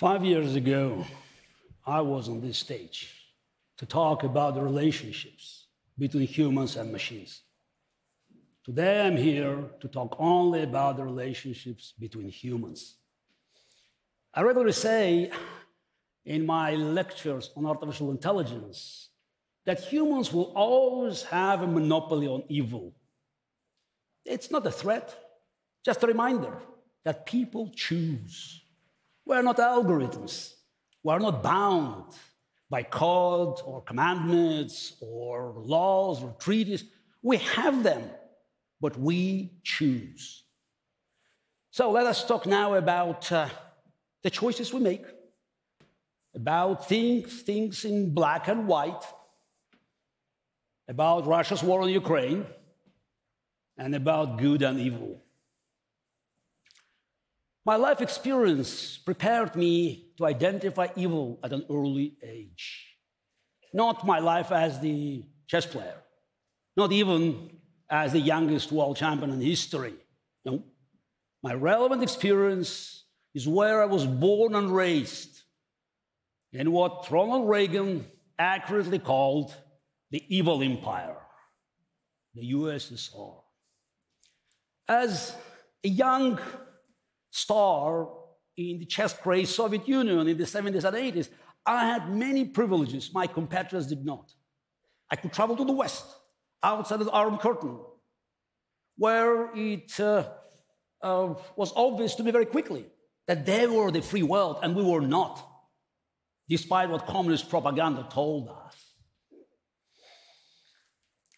Five years ago, I was on this stage to talk about the relationships between humans and machines. Today, I'm here to talk only about the relationships between humans. I regularly say in my lectures on artificial intelligence that humans will always have a monopoly on evil. It's not a threat, just a reminder that people choose. We're not algorithms. We're not bound by code or commandments or laws or treaties. We have them, but we choose. So let us talk now about uh, the choices we make, about things, things in black and white, about Russia's war on Ukraine, and about good and evil. My life experience prepared me to identify evil at an early age. Not my life as the chess player, not even as the youngest world champion in history. No. My relevant experience is where I was born and raised in what Ronald Reagan accurately called the evil empire, the USSR. As a young star in the chess craze Soviet Union in the 70s and 80s, I had many privileges my competitors did not. I could travel to the West, outside of the Iron Curtain, where it uh, uh, was obvious to me very quickly that they were the free world and we were not, despite what communist propaganda told us.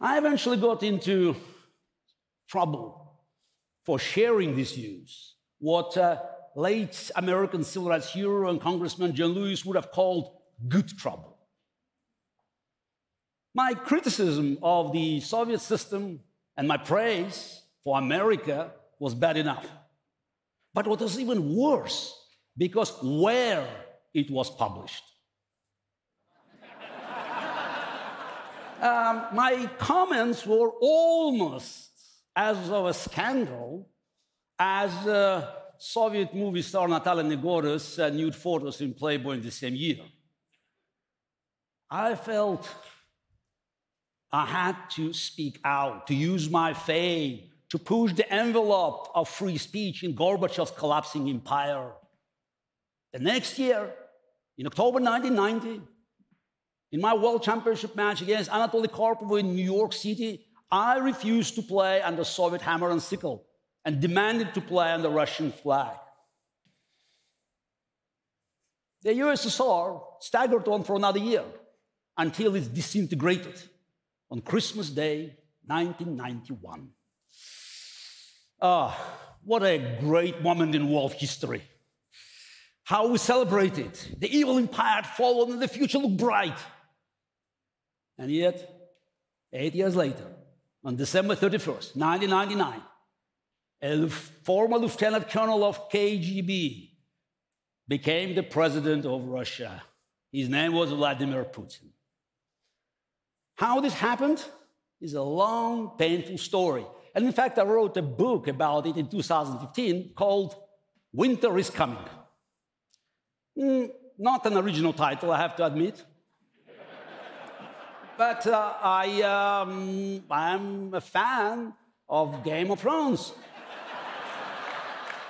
I eventually got into trouble for sharing these views what uh, late American civil rights hero and Congressman John Lewis would have called good trouble. My criticism of the Soviet system and my praise for America was bad enough. But what was even worse, because where it was published. um, my comments were almost as of a scandal as uh, Soviet movie star Natalia Negoda's uh, nude photos in Playboy in the same year. I felt I had to speak out, to use my fame, to push the envelope of free speech in Gorbachev's collapsing empire. The next year, in October 1990, in my World Championship match against Anatoly Karpov in New York City, I refused to play under Soviet hammer and sickle and demanded to play on the Russian flag. The USSR staggered on for another year until it disintegrated on Christmas Day, 1991. Ah, what a great moment in world history. How we celebrated. The evil empire had fallen and the future looked bright. And yet, eight years later, on December 31st, 1999, a former lieutenant colonel of KGB, became the president of Russia. His name was Vladimir Putin. How this happened is a long, painful story. And in fact, I wrote a book about it in 2015 called Winter is Coming. Mm, not an original title, I have to admit. but uh, I, um, I'm a fan of Game of Thrones.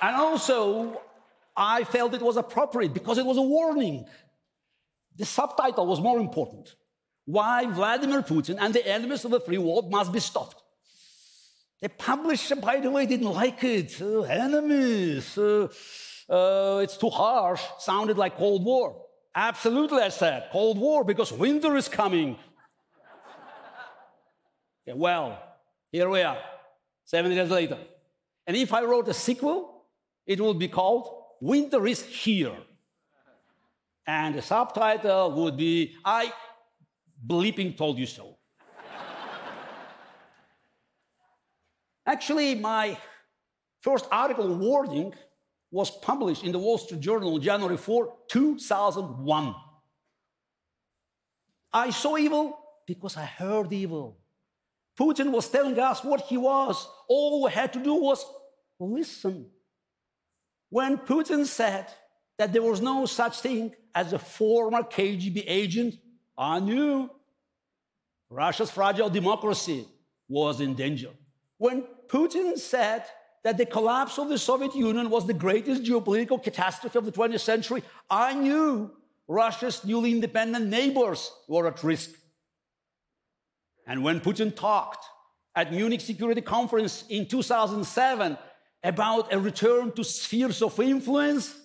And also, I felt it was appropriate because it was a warning. The subtitle was more important. Why Vladimir Putin and the enemies of the free world must be stopped. The publisher, by the way, didn't like it. Uh, enemies, uh, uh, it's too harsh, sounded like Cold War. Absolutely, I said, Cold War, because winter is coming. okay, well, here we are, seven years later. And if I wrote a sequel, it would be called Winter is Here. And the subtitle would be I bleeping told you so. Actually, my first article warning was published in the Wall Street Journal January 4, 2001. I saw evil because I heard evil. Putin was telling us what he was. All we had to do was listen. When Putin said that there was no such thing as a former KGB agent, I knew Russia's fragile democracy was in danger. When Putin said that the collapse of the Soviet Union was the greatest geopolitical catastrophe of the 20th century, I knew Russia's newly independent neighbors were at risk. And when Putin talked at Munich Security Conference in 2007 about a return to spheres of influence,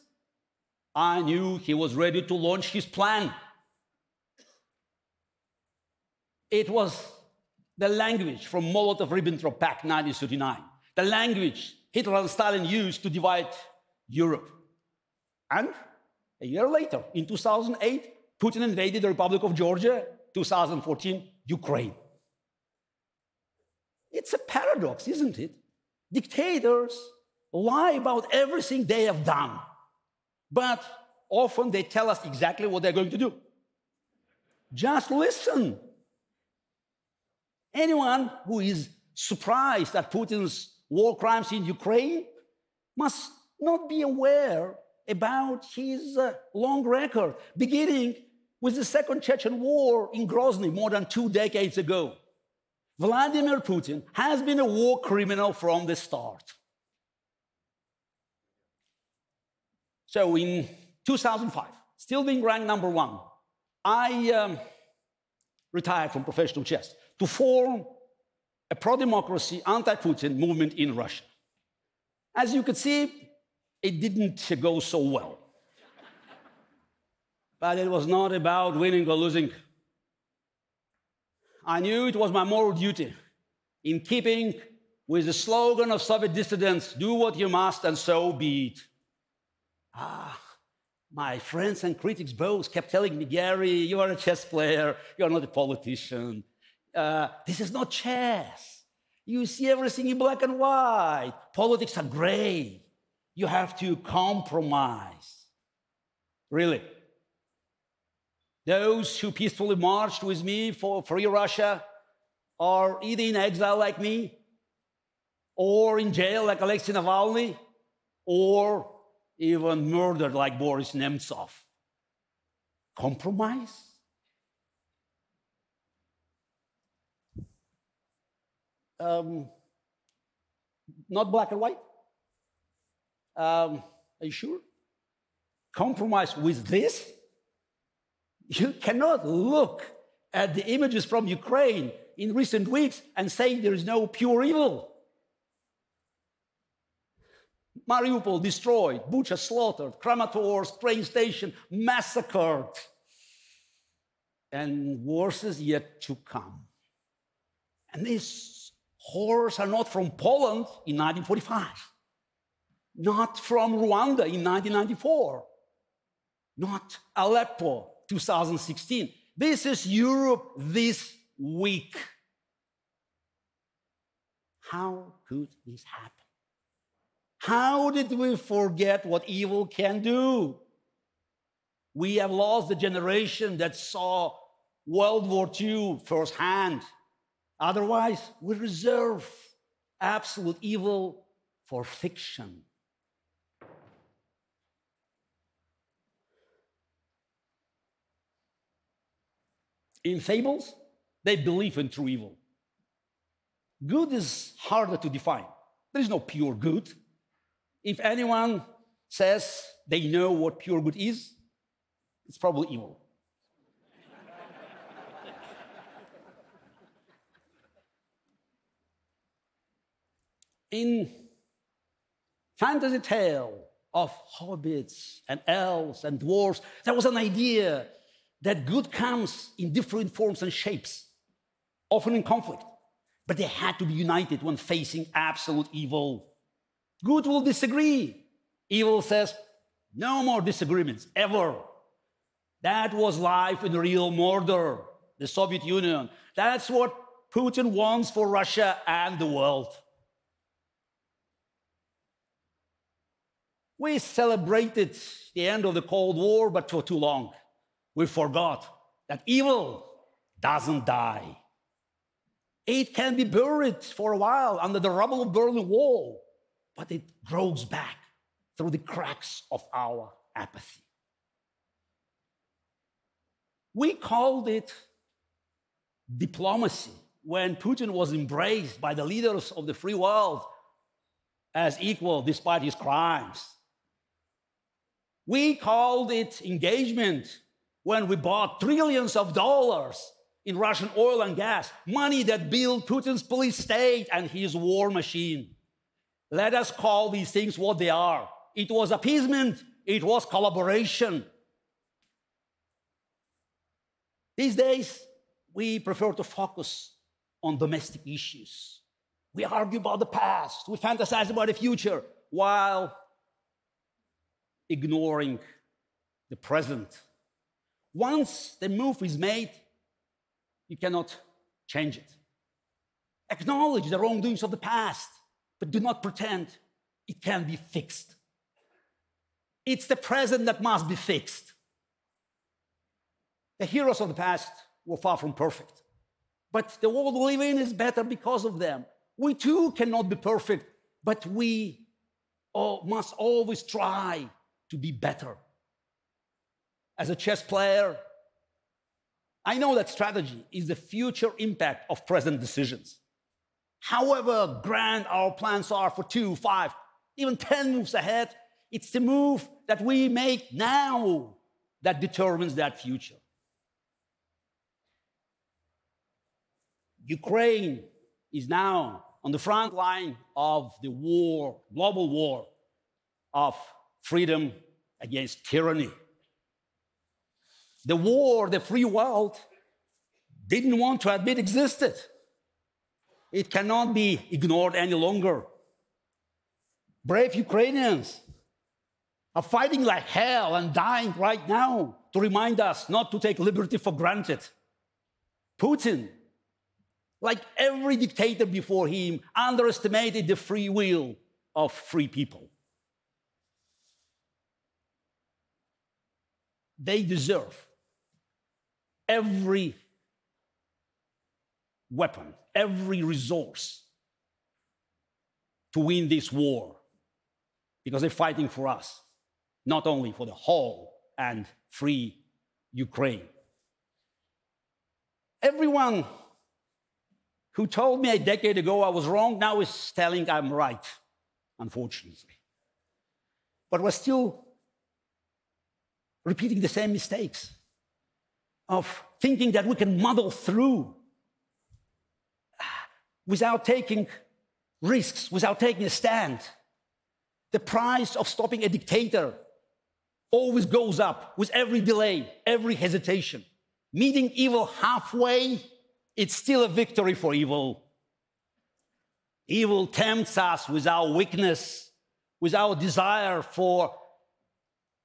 I knew he was ready to launch his plan. It was the language from Molotov-Ribbentrop Pact 1939, the language Hitler and Stalin used to divide Europe. And a year later, in 2008, Putin invaded the Republic of Georgia, 2014, Ukraine. It's a paradox, isn't it? Dictators lie about everything they have done, but often they tell us exactly what they're going to do. Just listen. Anyone who is surprised at Putin's war crimes in Ukraine must not be aware about his uh, long record, beginning with the Second Chechen War in Grozny more than two decades ago. Vladimir Putin has been a war criminal from the start. So in 2005, still being ranked number one, I um, retired from professional chess to form a pro democracy, anti Putin movement in Russia. As you could see, it didn't go so well. but it was not about winning or losing. I knew it was my moral duty, in keeping with the slogan of Soviet dissidents do what you must, and so be it. Ah, my friends and critics both kept telling me, Garry, you are a chess player, you're not a politician uh, this is not chess. You see everything in black and white. Politics are gray. You have to compromise. Really. Those who peacefully marched with me for free Russia are either in exile like me, or in jail like Alexei Navalny, or even murdered like Boris Nemtsov. Compromise? Um, not black and white. Um, are you sure? Compromise with this? You cannot look at the images from Ukraine in recent weeks and say there is no pure evil. Mariupol destroyed, Bucha slaughtered, Kramatorsk train station massacred, and worse is yet to come. And these horrors are not from Poland in 1945, not from Rwanda in 1994, not Aleppo 2016. This is Europe this week. How could this happen? How did we forget what evil can do? We have lost the generation that saw World War II firsthand Otherwise, we reserve absolute evil for fiction. In fables, they believe in true evil. Good is harder to define. There is no pure good. If anyone says they know what pure good is, it's probably evil. in fantasy tale of hobbits and elves and dwarves, there was an idea that good comes in different forms and shapes, often in conflict, but they had to be united when facing absolute evil. Good will disagree. Evil says, no more disagreements, ever. That was life in real Mordor, the Soviet Union. That's what Putin wants for Russia and the world. We celebrated the end of the Cold War, but for too long. We forgot that evil doesn't die. It can be buried for a while under the rubble of Berlin Wall, but it grows back through the cracks of our apathy. We called it diplomacy when Putin was embraced by the leaders of the free world as equal despite his crimes. We called it engagement when we bought trillions of dollars in Russian oil and gas, money that built Putin's police state and his war machine. Let us call these things what they are. It was appeasement, it was collaboration. These days, we prefer to focus on domestic issues. We argue about the past, we fantasize about the future, while ignoring the present. Once the move is made, you cannot change it. Acknowledge the wrongdoings of the past, but do not pretend it can be fixed. It's the present that must be fixed. The heroes of the past were far from perfect. But the world we live in is better because of them. We too cannot be perfect, but we must always try to be better. As a chess player, I know that strategy is the future impact of present decisions. However grand our plans are for two, five, even 10 moves ahead, it's the move that we make now that determines that future. Ukraine is now on the front line of the war, global war of freedom against tyranny. The war the free world didn't want to admit existed. It cannot be ignored any longer. Brave Ukrainians are fighting like hell and dying right now to remind us not to take liberty for granted. Putin like every dictator before him, underestimated the free will of free people. They deserve every weapon, every resource to win this war because they're fighting for us, not only for the whole and free Ukraine. Everyone who told me a decade ago I was wrong now is telling I'm right, unfortunately. But we're still repeating the same mistakes of thinking that we can muddle through without taking risks, without taking a stand. The price of stopping a dictator always goes up with every delay, every hesitation. Meeting evil halfway it's still a victory for evil. Evil tempts us with our weakness, with our desire for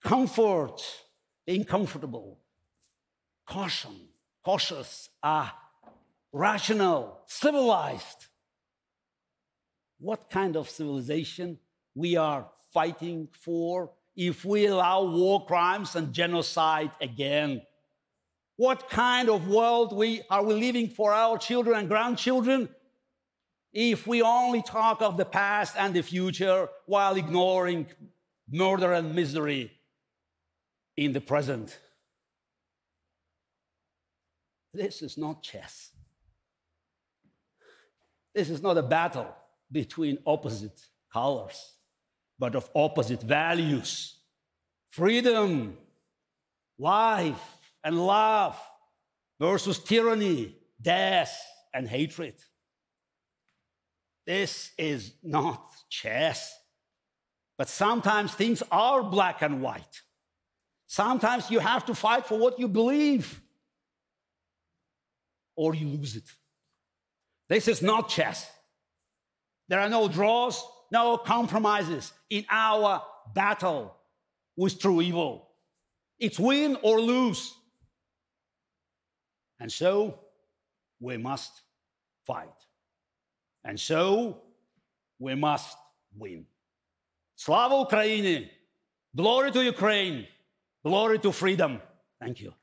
comfort, being comfortable, caution, cautious, uh, rational, civilized. What kind of civilization we are fighting for if we allow war crimes and genocide again? What kind of world we, are we living for our children and grandchildren if we only talk of the past and the future while ignoring murder and misery in the present? This is not chess. This is not a battle between opposite colors, but of opposite values freedom, life, and love versus tyranny, death, and hatred. This is not chess. But sometimes things are black and white. Sometimes you have to fight for what you believe, or you lose it. This is not chess. There are no draws, no compromises in our battle with true evil. It's win or lose. And so we must fight. And so we must win. Slava Ukraini! Glory to Ukraine! Glory to freedom! Thank you.